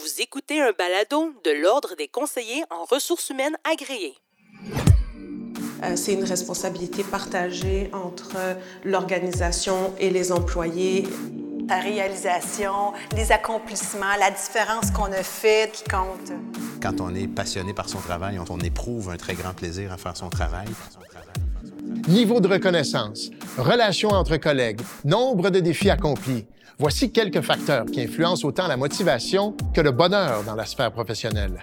Vous écoutez un balado de l'Ordre des conseillers en ressources humaines agréés. Euh, c'est une responsabilité partagée entre l'organisation et les employés. La réalisation, les accomplissements, la différence qu'on a faite qui compte. Quand on est passionné par son travail, on éprouve un très grand plaisir à faire son travail. Niveau de reconnaissance, relations entre collègues, nombre de défis accomplis. Voici quelques facteurs qui influencent autant la motivation que le bonheur dans la sphère professionnelle.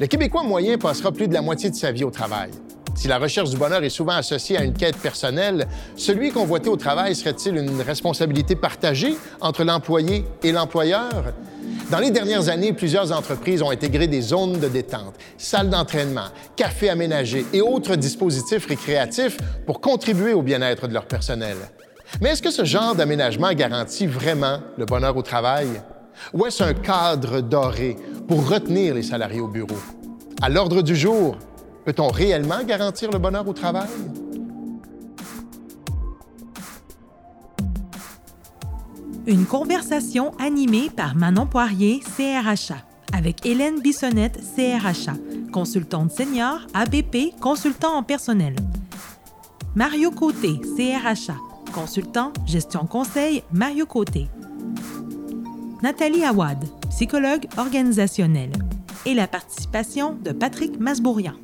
Le Québécois moyen passera plus de la moitié de sa vie au travail. Si la recherche du bonheur est souvent associée à une quête personnelle, celui convoité au travail serait-il une responsabilité partagée entre l'employé et l'employeur? Dans les dernières années, plusieurs entreprises ont intégré des zones de détente, salles d'entraînement, cafés aménagés et autres dispositifs récréatifs pour contribuer au bien-être de leur personnel. Mais est-ce que ce genre d'aménagement garantit vraiment le bonheur au travail? Ou est-ce un cadre doré pour retenir les salariés au bureau? À l'ordre du jour, peut-on réellement garantir le bonheur au travail? Une conversation animée par Manon Poirier, CRHA, avec Hélène Bissonnette, CRHA, consultante senior, ABP, consultant en personnel. Mario Côté, CRHA, consultant, gestion conseil, Mario Côté. Nathalie Awad, psychologue organisationnelle. Et la participation de Patrick Masbourian.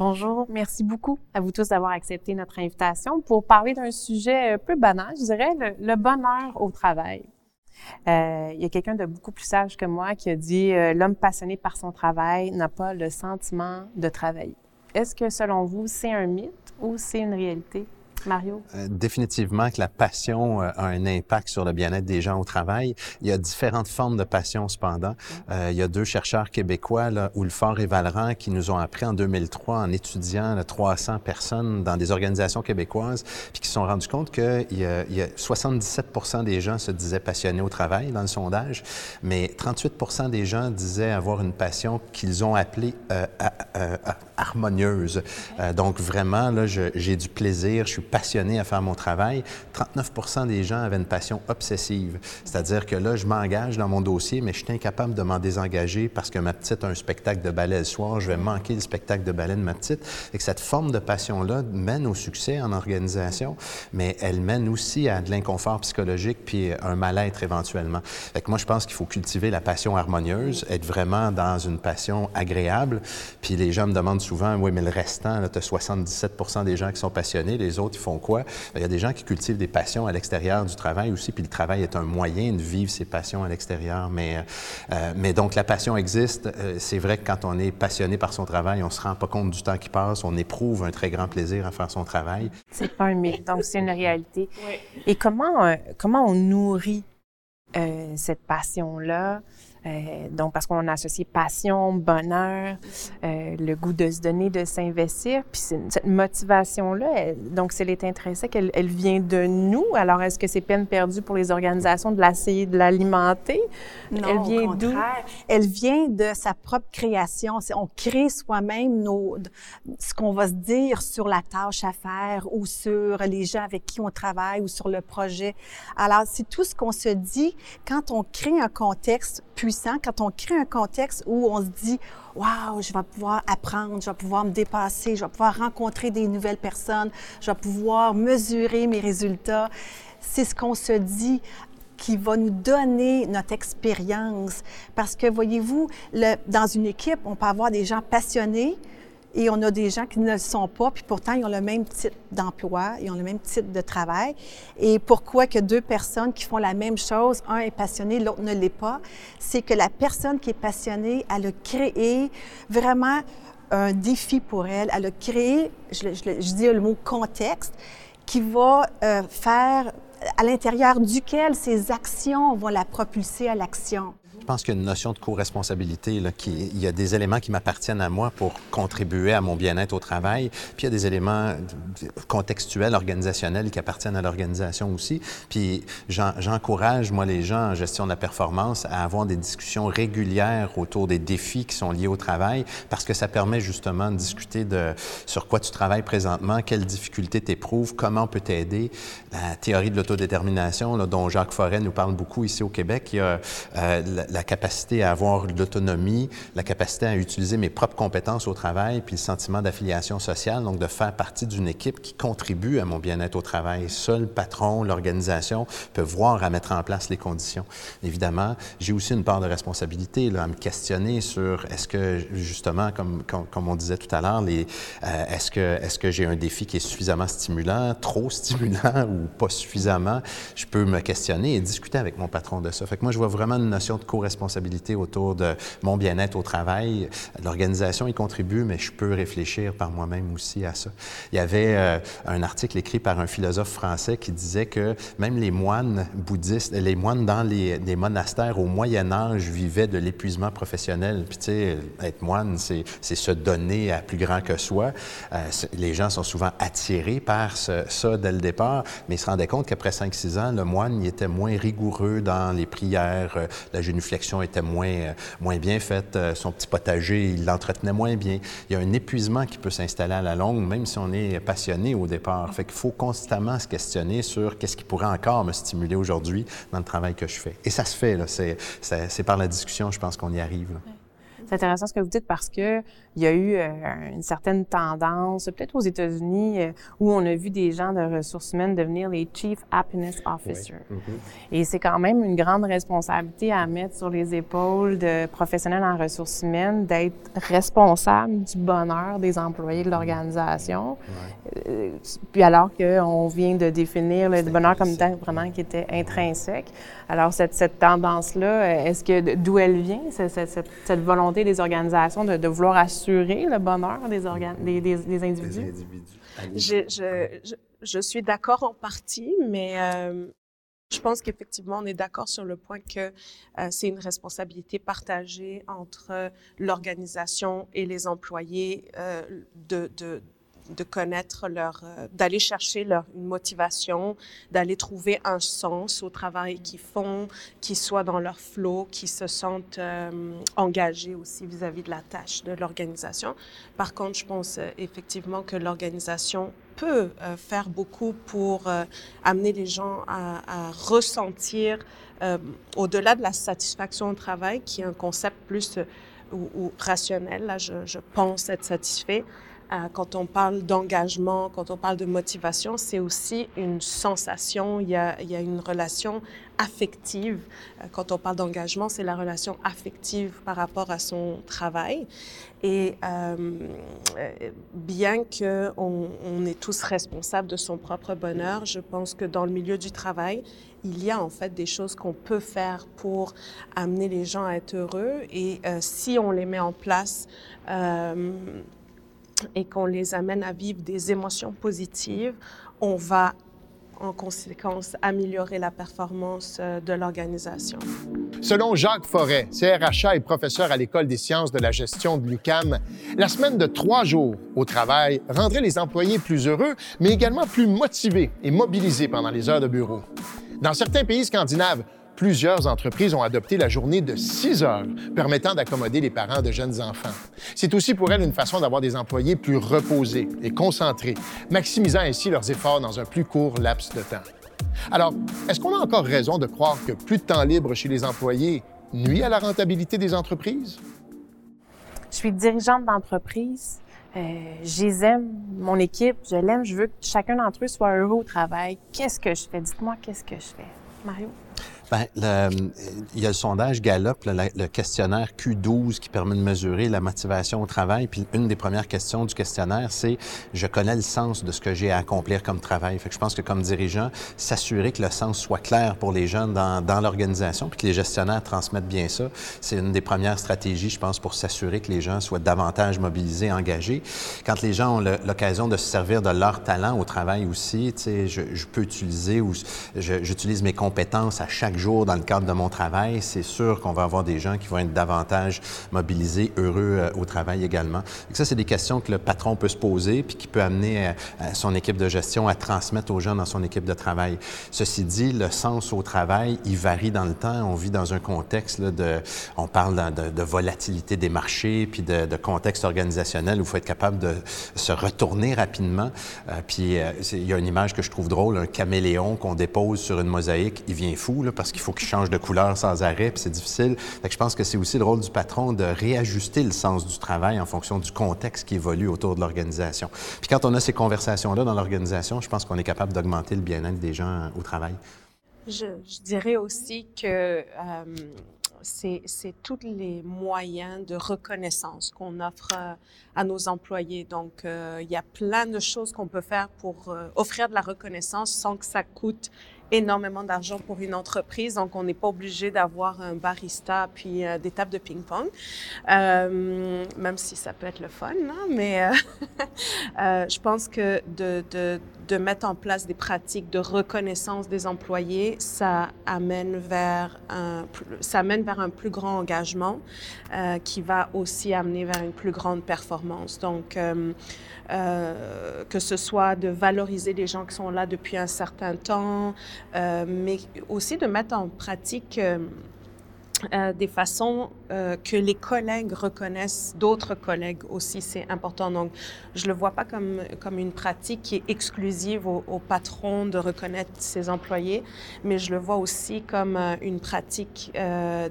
Bonjour, merci beaucoup à vous tous d'avoir accepté notre invitation pour parler d'un sujet peu banal, je dirais, le, bonheur au travail. Euh, il y a quelqu'un de beaucoup plus sage que moi qui a dit euh, L'homme passionné par son travail n'a pas le sentiment de travailler. Est-ce que selon vous, c'est un mythe ou c'est une réalité? Mario? Euh, définitivement que la passion euh, a un impact sur le bien-être des gens au travail. Il y a différentes formes de passion cependant. Euh, il y a deux chercheurs québécois, là, Oulfort et Valran, qui nous ont appris en 2003 en étudiant là, 300 personnes dans des organisations québécoises, puis qui se sont rendus compte que il y a, il y a 77% des gens se disaient passionnés au travail dans le sondage, mais 38% des gens disaient avoir une passion qu'ils ont appelée euh, harmonieuse. Euh, donc vraiment, là, j'ai du plaisir, je suis passionné à faire mon travail. 39 des gens avaient une passion obsessive, c'est-à-dire que là, je m'engage dans mon dossier, mais je suis incapable de m'en désengager parce que ma petite a un spectacle de ballet le soir, je vais manquer le spectacle de ballet de ma petite. Et que cette forme de passion-là mène au succès en organisation, mais elle mène aussi à de l'inconfort psychologique puis un mal-être éventuellement. Fait que moi, je pense qu'il faut cultiver la passion harmonieuse, être vraiment dans une passion agréable. Puis les gens me demandent souvent, oui, mais le restant, tu as 77 des gens qui sont passionnés, les autres, ils font quoi? Il y a des gens qui cultivent des passions à l'extérieur du travail aussi, puis le travail est un moyen de vivre ses passions à l'extérieur. Mais, euh, mais donc, la passion existe. Euh, c'est vrai que quand on est passionné par son travail, on se rend pas compte du temps qui passe, on éprouve un très grand plaisir à faire son travail. C'est pas un mythe, donc c'est une réalité. Et comment, euh, comment on nourrit cette passion-là? Euh, donc, parce qu'on a associé passion, bonheur, euh, le goût de se donner, de s'investir. Puis cette motivation-là, donc, si elle est intrinsèque, elle, elle vient de nous. Alors, est-ce que c'est peine perdue pour les organisations de l'essayer de l'alimenter? Non, elle vient d'où? Elle vient de sa propre création. On crée soi-même nos, ce qu'on va se dire sur la tâche à faire ou sur les gens avec qui on travaille ou sur le projet. Alors, c'est tout ce qu'on se dit quand on crée un contexte quand on crée un contexte où on se dit Waouh, je vais pouvoir apprendre, je vais pouvoir me dépasser, je vais pouvoir rencontrer des nouvelles personnes, je vais pouvoir mesurer mes résultats. C'est ce qu'on se dit qui va nous donner notre expérience. Parce que, voyez-vous, dans une équipe, on peut avoir des gens passionnés, et on a des gens qui ne le sont pas, puis pourtant, ils ont le même type d'emploi, ils ont le même type de travail. Et pourquoi que deux personnes qui font la même chose, un est passionné, l'autre ne l'est pas, c'est que la personne qui est passionnée, elle a créé vraiment un défi pour elle. Elle a créé, je, dis le mot contexte, qui va euh, faire à l'intérieur duquel ses actions vont la propulser à l'action. Pense qu'il y a une notion de co-responsabilité. Il y a des éléments qui m'appartiennent à moi pour contribuer à mon bien-être au travail, puis il y a des éléments contextuels, organisationnels qui appartiennent à l'organisation aussi. Puis j'encourage, moi, les gens en gestion de la performance à avoir des discussions régulières autour des défis qui sont liés au travail, parce que ça permet justement de discuter de sur quoi tu travailles présentement, quelles difficultés tu éprouves, comment on peut t'aider. La théorie de l'autodétermination, dont Jacques Forêt nous parle beaucoup ici au Québec, il y a euh, capacité à avoir l'autonomie, la capacité à utiliser mes propres compétences au travail, puis le sentiment d'affiliation sociale, donc de faire partie d'une équipe qui contribue à mon bien-être au travail. Seul le patron, l'organisation peut voir à mettre en place les conditions. Évidemment, j'ai aussi une part de responsabilité là, à me questionner sur est-ce que, justement, comme, comme, on disait tout à l'heure, euh, est-ce que, est que j'ai un défi qui est suffisamment stimulant, trop stimulant ou pas suffisamment? Je peux me questionner et discuter avec mon patron de ça. Fait que moi, je vois vraiment une notion de co-responsabilité autour de mon bien-être au travail. L'organisation y contribue, mais je peux réfléchir par moi-même aussi à ça. Il y avait euh, un article écrit par un philosophe français qui disait que même les moines bouddhistes, les moines dans les, les monastères au Moyen Âge vivaient de l'épuisement professionnel. Puis tu sais, être moine, c'est se donner à plus grand que soi. Euh, les gens sont souvent attirés par ça dès le départ, mais ils se rendaient compte qu'après 5-6 ans, le moine il était moins rigoureux dans les prières, euh, la génuflexion était moins, euh, moins bien faite, son petit potager, il l'entretenait moins bien. Il y a un épuisement qui peut s'installer à la longue, même si on est passionné au départ. Fait qu'il faut constamment se questionner sur qu'est-ce qui pourrait encore me stimuler aujourd'hui dans le travail que je fais. Et ça se fait, là. C'est par la discussion, je pense qu'on y arrive. C'est intéressant ce que vous dites parce que il y a eu euh, une certaine tendance, peut-être aux États-Unis, euh, où on a vu des gens de ressources humaines devenir les Chief Happiness Officers. Mm-hmm. Et c'est quand même une grande responsabilité à mettre sur les épaules de professionnels en ressources humaines d'être responsable du bonheur des employés de l'organisation. Euh, puis alors qu'on vient de définir le bonheur comme étant vraiment qui était intrinsèque. Alors cette, cette tendance-là, est-ce que d'où elle vient, cette, cette, cette volonté des organisations de, de vouloir assurer le bonheur des, des, des, individus? Je, je, je, suis d'accord en partie, mais euh, je pense qu'effectivement, on est d'accord sur le point que euh, c'est une responsabilité partagée entre l'organisation et les employés euh, de, de de connaître leur, euh, d'aller chercher leur une motivation, d'aller trouver un sens au travail qu'ils font, qu'ils soient dans leur flow, qu'ils se sentent euh, engagés aussi vis-à-vis de la tâche de l'organisation. Par contre, je pense euh, effectivement que l'organisation peut faire beaucoup pour amener les gens à, à ressentir, au-delà de la satisfaction au travail, qui est un concept plus ou, ou rationnel, là je, je pense être satisfait, euh, quand on parle d'engagement, quand on parle de motivation, c'est aussi une sensation, il y a, il y a une relation affective. Euh, quand on parle d'engagement, c'est la relation affective par rapport à son travail. Et euh, bien qu'on on est tous responsables de son propre bonheur, je pense que dans le milieu du travail, il y a en fait des choses qu'on peut faire pour amener les gens à être heureux. Et euh, si on les met en place, euh, et qu'on les amène à vivre des émotions positives, on va en conséquence améliorer la performance euh, de l'organisation. Selon Jacques Forêt, CRHA et professeur à l'École des sciences de la gestion de l'UCAM, la semaine de trois jours au travail rendrait les employés plus heureux, mais également plus motivés et mobilisés pendant les heures de bureau. Dans certains pays scandinaves, plusieurs entreprises ont adopté la journée de 6 heures, permettant d'accommoder les parents de jeunes enfants. C'est aussi pour elles une façon d'avoir des employés plus reposés et concentrés, maximisant ainsi leurs efforts dans un plus court laps de temps. Alors, est-ce qu'on a encore raison de croire que plus de temps libre chez les employés nuit à la rentabilité des entreprises? Je suis dirigeante d'entreprise. Euh, j'aime, mon équipe, je l'aime, je veux que chacun d'entre eux soit heureux au travail. Qu'est-ce que je fais? Dites-moi qu'est-ce que je fais? Mario? Bien, il y a le sondage Gallup, le, questionnaire Q12 qui permet de mesurer la motivation au travail. Puis une des premières questions du questionnaire, c'est je connais le sens de ce que j'ai à accomplir comme travail. Fait que je pense que comme dirigeant, s'assurer que le sens soit clair pour les jeunes dans, dans l'organisation, puis que les gestionnaires transmettent bien ça, c'est une des premières stratégies, je pense, pour s'assurer que les gens soient davantage mobilisés, engagés. Quand les gens ont l'occasion de se servir de leur talent au travail aussi, tu je, je peux utiliser ou j'utilise mes compétences à chaque jour dans le cadre de mon travail, c'est sûr qu'on va avoir des gens qui vont être davantage mobilisés, heureux euh, au travail également. Et ça, c'est des questions que le patron peut se poser puis qui peut amener son équipe de gestion à transmettre aux gens dans son équipe de travail. Ceci dit, le sens au travail, il varie dans le temps. On vit dans un contexte de, on parle de, volatilité des marchés puis de, contexte organisationnel où il faut être capable de se retourner rapidement. Euh, puis euh, il y a une image que je trouve drôle, un caméléon qu'on dépose sur une mosaïque, il vient fou là, parce qu'il faut qu'il change de couleur sans arrêt, puis c'est difficile. Fait je pense que c'est aussi le rôle du patron de réajuster le sens du travail en fonction du contexte qui évolue autour de l'organisation. Puis quand on a ces conversations-là dans l'organisation, je pense qu'on est capable d'augmenter le bien-être des gens au travail. Je, je dirais aussi que euh, c'est tous les moyens de reconnaissance qu'on offre euh, à nos employés. Donc, euh, il y a plein de choses qu'on peut faire pour euh, offrir de la reconnaissance sans que ça coûte énormément d'argent pour une entreprise, donc on n'est pas obligé d'avoir un barista puis euh, des tables de ping-pong, euh, même si ça peut être le fun, hein, mais euh, euh, je pense que de, de, de, mettre en place des pratiques de reconnaissance des employés, ça amène vers un, ça amène vers un plus grand engagement euh, qui va aussi amener vers une plus grande performance. Donc, euh, euh, que ce soit de valoriser les gens qui sont là depuis un certain temps, mais aussi de mettre en pratique euh, des façons euh, que les collègues reconnaissent d'autres collègues aussi, c'est important. Donc, je le vois pas comme, comme une pratique qui est exclusive au, au patron de reconnaître ses employés, mais je le vois aussi comme euh, une pratique euh,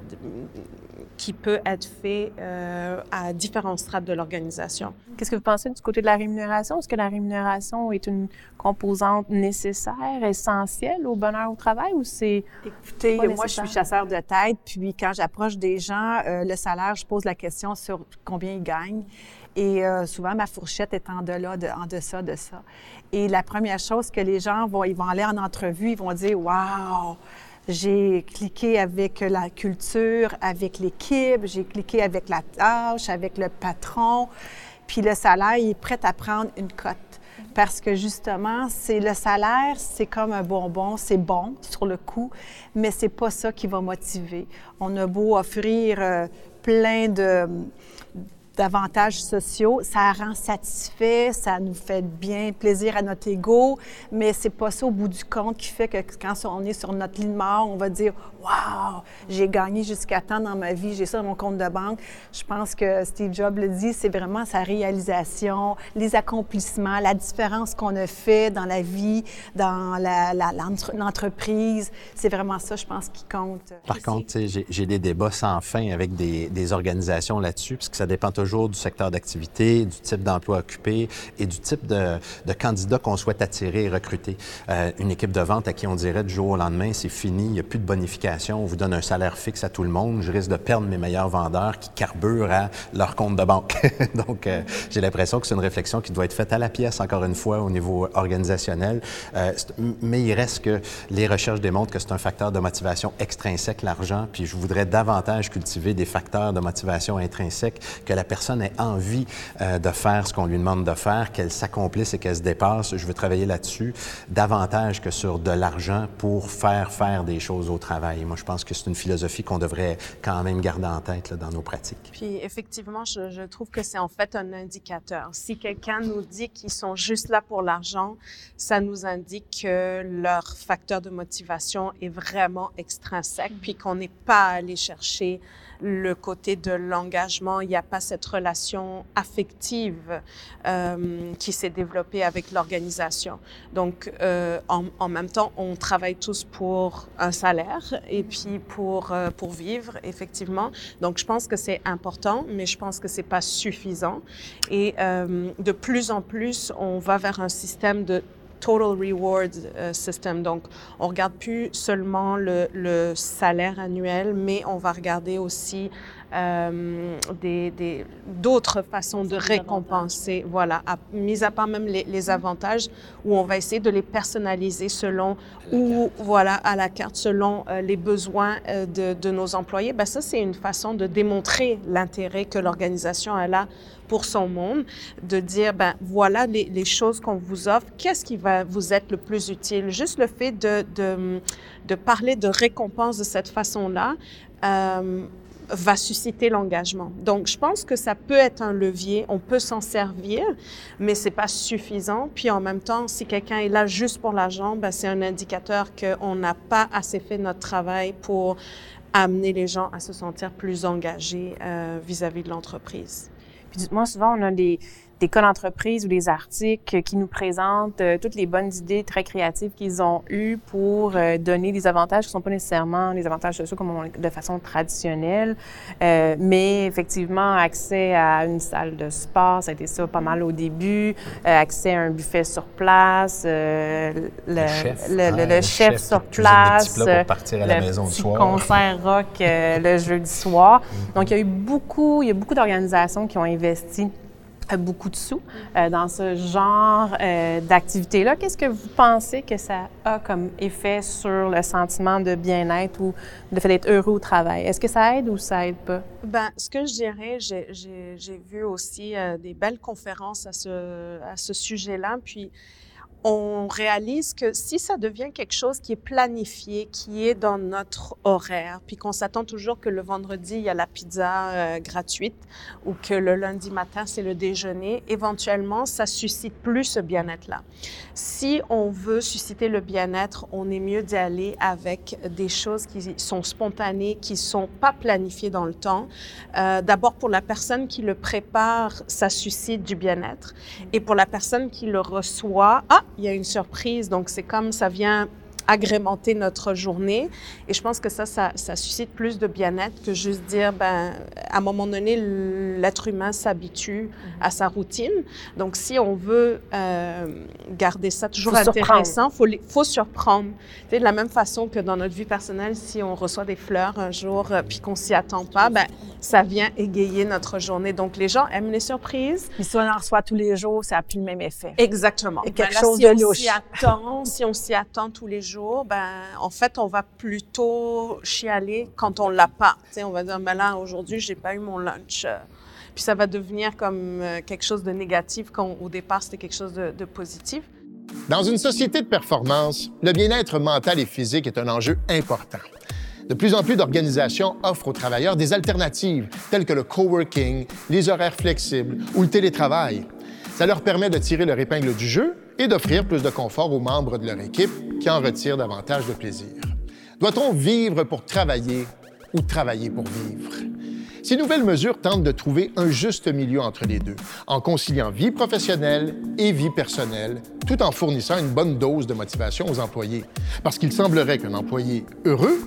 qui peut être faite euh, à différents strates de l'organisation. Qu'est-ce que vous pensez du côté de la rémunération? Est-ce que la rémunération est une composante nécessaire, essentielle au bonheur au travail ou c'est... Écoutez, moi, je suis chasseur de tête, puis quand j'approche des gens, euh, le salaire, je pose la question sur combien ils gagnent. Et euh, souvent, ma fourchette est en deçà de ça. Et la première chose que les gens vont, ils vont aller en entrevue, ils vont dire, wow, j'ai cliqué avec la culture, avec l'équipe, j'ai cliqué avec la tâche, avec le patron. Puis le salaire, il est prêt à prendre une cote. Parce que justement, c'est le salaire, c'est comme un bonbon, c'est bon sur le coup, mais c'est pas ça qui va motiver. On a beau offrir euh, plein de d'avantages sociaux, ça rend satisfait, ça nous fait bien plaisir à notre ego, mais c'est pas ça au bout du compte qui fait que quand on est sur notre lit de mort, on va dire Wow, j'ai gagné jusqu'à temps dans ma vie, j'ai ça dans mon compte de banque. Je pense que Steve Jobs le dit, c'est vraiment sa réalisation, les accomplissements, la différence qu'on a fait dans la vie, dans l'entreprise. C'est vraiment ça, je pense, qui compte. Par contre, j'ai des débats sans fin avec des, des organisations là-dessus, parce que ça dépend toujours du secteur d'activité, du type d'emploi occupé et du type de, de candidat qu'on souhaite attirer et recruter. Euh, une équipe de vente à qui on dirait du jour au lendemain, c'est fini, il n'y a plus de bonification on vous donne un salaire fixe à tout le monde, je risque de perdre mes meilleurs vendeurs qui carburent à leur compte de banque. Donc, euh, j'ai l'impression que c'est une réflexion qui doit être faite à la pièce, encore une fois, au niveau organisationnel. Euh, mais il reste que les recherches démontrent que c'est un facteur de motivation extrinsèque, l'argent, puis je voudrais davantage cultiver des facteurs de motivation intrinsèque, que la personne ait envie euh, de faire ce qu'on lui demande de faire, qu'elle s'accomplisse et qu'elle se dépasse. Je veux travailler là-dessus davantage que sur de l'argent pour faire faire des choses au travail moi, je pense que c'est une philosophie qu'on devrait quand même garder en tête là, dans nos pratiques. Puis, effectivement, je, je trouve que c'est en fait un indicateur. Si quelqu'un nous dit qu'ils sont juste là pour l'argent, ça nous indique que leur facteur de motivation est vraiment extrinsèque, puis qu'on n'est pas allé chercher le côté de l'engagement, il n'y a pas cette relation affective euh, qui s'est développée avec l'organisation. Donc, euh, en, en, même temps, on travaille tous pour un salaire et puis pour, euh, pour vivre, effectivement. Donc, je pense que c'est important, mais je pense que c'est pas suffisant. Et euh, de plus en plus, on va vers un système de total reward euh, system. Donc, on regarde plus seulement le, le, salaire annuel, mais on va regarder aussi euh, des d'autres façons de récompenser. Voilà, à, mis à part même les, les, avantages, où on va essayer de les personnaliser selon ou voilà à la carte selon euh, les besoins euh, de, de, nos employés. Ben ça, c'est une façon de démontrer l'intérêt que l'organisation a là pour son monde, de dire, ben voilà les, choses qu'on vous offre, qu'est-ce qui va vous être le plus utile? Juste le fait de, de, de parler de récompense de cette façon-là, euh, va susciter l'engagement. Donc, je pense que ça peut être un levier, on peut s'en servir, mais c'est pas suffisant. Puis en même temps, si quelqu'un est là juste pour l'argent, ben, c'est un indicateur qu'on n'a pas assez fait notre travail pour amener les gens à se sentir plus engagés euh, vis-à-vis de l'entreprise. Puis dites-moi, souvent, on a des, des cas d'entreprise ou des articles qui nous présentent euh, toutes les bonnes idées très créatives qu'ils ont eues pour euh, donner des avantages qui ne sont pas nécessairement les avantages sociaux comme on, de façon traditionnelle, euh, mais effectivement accès à une salle de sport, ça a été ça pas mal au début, accès à un buffet sur place, le, le, chef, le, le, le chef, sur place, pour partir à la maison le soir. concert rock le jeudi soir. Donc il y a eu beaucoup, il y a beaucoup d'organisations qui ont investi beaucoup de sous euh, dans ce genre euh, d'activité-là. Qu'est-ce que vous pensez que ça a comme effet sur le sentiment de bien-être ou le fait d'être heureux au travail? Est-ce que ça aide ou ça aide pas? Ben, ce que je dirais, j'ai vu aussi euh, des belles conférences à ce, à ce sujet-là, puis on réalise que si ça devient quelque chose qui est planifié, qui est dans notre horaire, puis qu'on s'attend toujours que le vendredi, il y a la pizza euh, gratuite ou que le lundi matin, c'est le déjeuner, éventuellement, ça suscite plus ce bien-être-là. Si on veut susciter le bien-être, on est mieux d'y aller avec des choses qui sont spontanées, qui sont pas planifiées dans le temps. Euh, D'abord, pour la personne qui le prépare, ça suscite du bien-être. Et pour la personne qui le reçoit, ah, il y a une surprise. Donc, c'est comme ça vient agrémenter notre journée. Et je pense que ça, ça, ça suscite plus de bien-être que juste dire, ben, à un moment donné, l'être humain s'habitue à sa routine. Donc, si on veut euh, garder ça toujours Faut intéressant, il faut, faut surprendre. Tu sais, de la même façon que dans notre vie personnelle, si on reçoit des fleurs un jour euh, puis qu'on s'y attend pas, ben, ça vient égayer notre journée. Donc, les gens aiment les surprises. Mais si on en reçoit tous les jours, ça n'a plus le même effet. Exactement. Et quelque Ben là, chose si de on louche. s'y attend, si on s'y attend tous les jours, ben, en fait, on va plutôt chialer quand on l'a pas. On va dire, ben là, aujourd'hui, j'ai pas eu mon lunch. Euh, Puis ça va devenir comme euh, quelque chose de négatif quand au départ, c'était quelque chose de positif. Dans une société de performance, le bien-être mental et physique est un enjeu important. De plus en plus d'organisations offrent aux travailleurs des alternatives, telles que le coworking, les horaires flexibles ou le télétravail. Ça leur permet de tirer leur épingle du jeu et d'offrir plus de confort aux membres de leur équipe qui en retirent davantage de plaisir. Doit-on vivre pour travailler ou travailler pour vivre? Ces nouvelles mesures tentent de trouver un juste milieu entre les deux, en conciliant vie professionnelle et vie personnelle, tout en fournissant une bonne dose de motivation aux employés. Parce qu'il semblerait qu'un employé heureux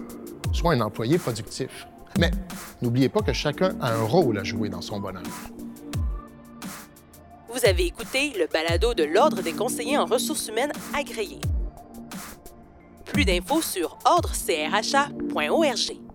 soit un employé productif. Mais n'oubliez pas que chacun a un rôle à jouer dans son bonheur. Vous avez écouté le balado de l'Ordre des conseillers en ressources humaines agréés. Plus d'infos sur ordrecrha.org.